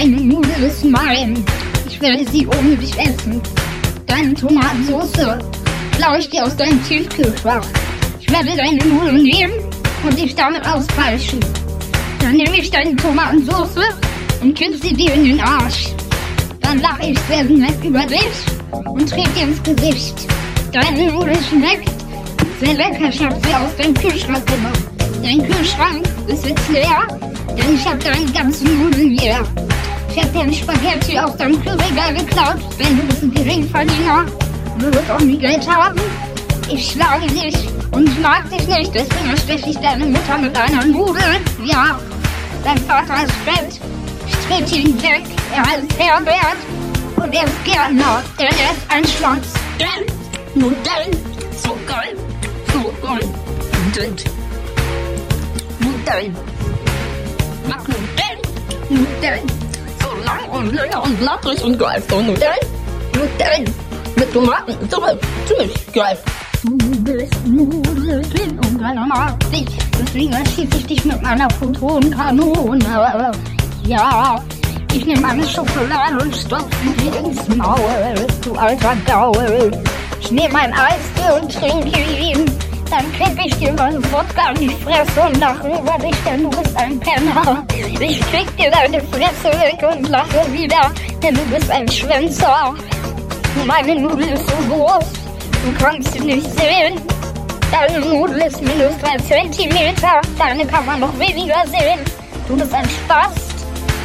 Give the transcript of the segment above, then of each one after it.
Deine Nudel ist mein. Ich werde sie ohne dich essen. Deine Tomatensauce klaue ich dir aus deinem Tiefkühlfach. Ich werde deine Nudeln nehmen und dich damit auspeitschen. Dann nehme ich deine Tomatensauce und kipp sie dir in den Arsch. Dann lache ich sehr nett über dich und trete dir ins Gesicht. Deine Nudel schmeckt sehr lecker. Ich hab sie aus deinem Kühlschrank gemacht. Dein Kühlschrank ist jetzt leer, denn ich hab deine ganzen Nudeln hier. Ich hab dir ein Spaghetti aus deinem Kühlregal geklaut, denn du bist ein Geringverdiener. Du wirst auch nie Geld haben. Ich schlage dich und ich mag dich nicht, deswegen steche ich deine Mutter mit einer Nudel. Ja, dein Vater ist fett. Ich trete ihn weg. Er heißt Herbert und er ist Gärtner, denn er ist ein Schwanz. Denn Nudeln, so geil, so geil. Nudeln, Nudeln. Mag Nudeln, Nudeln. So lang und lecker und lapprig und geil. So Nudeln, Nudeln. Mit Tomaten, so ziemlich geil. Nudeln, Nudeln und keiner mag dich. Deswegen erschieße ich dich mit meiner Photonenkanone. Ja, ich nehme eine Schokolade und stopfe sie ins Maul, du alter Gaul. Ich nehme ein Eis und trinke ich dir meine Wodka in die Fresse und lache über dich, denn du bist ein Penner. Ich krieg dir deine Fresse weg und lache wieder, denn du bist ein Schwänzer. Meine Nudel ist so groß, du kannst sie nicht sehen. Deine Nudel ist minus 3 Zentimeter, deine kann man noch weniger sehen. Du bist ein Spaß.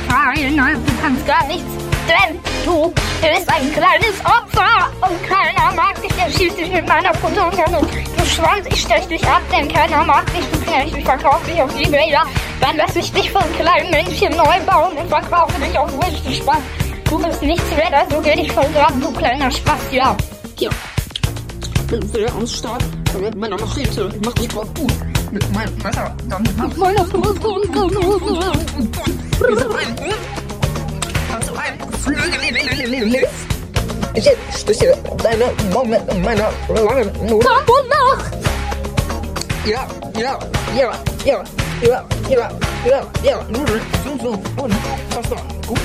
Nein, nein, du kannst gar nichts, denn du bist ein kleines Opfer und keiner mag dich, der schießt dich mit meiner Photonkanone. Du Schwanz, ich stech dich ab, denn keiner mag dich, du Knecht, ich verkaufe dich auf Ebay, ja. Dann lass ich dich von kleinen Männchen neu bauen und verkaufe dich auf richtig Spaß. Du bist nichts wert, also geh dich vergraben, du kleiner Spaß, ja. Hier. Bin sehr am Start. Mit meiner Machete. Ich mach dich drauf gut. Mit meinem Messer. Dann mach Meine Photonkanone. diese beiden. Kannst du einen Flügel Ich stiche deine Maume mit meiner langen Nudel. Tag und Nacht. Ja, ja, ja, ja, ja, ja, ja, ja, Nudeln sind so unfassbar gut.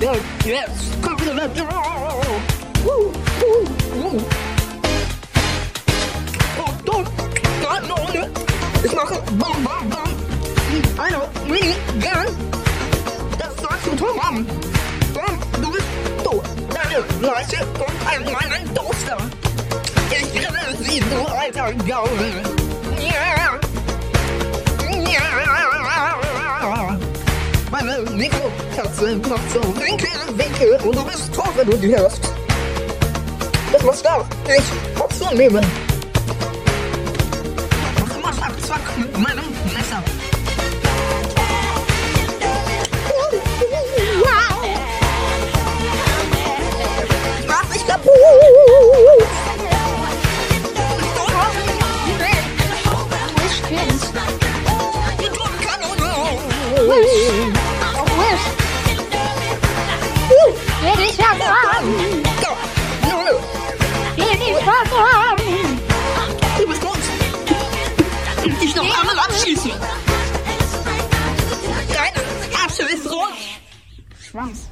Ja, jetzt kommt wieder weg. Uh, uh, uh. Und du, Kanone. Ich mache Bam, Bam, Bam. Leiche kommt an meinen Toaster. Ich grille sie, du alter Gaul. Ja. Ja. Meine Mikrokatze macht so Winkel, Winkel und du bist tot, wenn du die hörst. Das was darf ich trotzdem nehmen. Mach mal zack, zack mit meinem Wish. Will ich vergraben. Will ich vergraben. Du bist tot! Ich noch einmal abschießen! Deine Asche ist rot! Schwanz.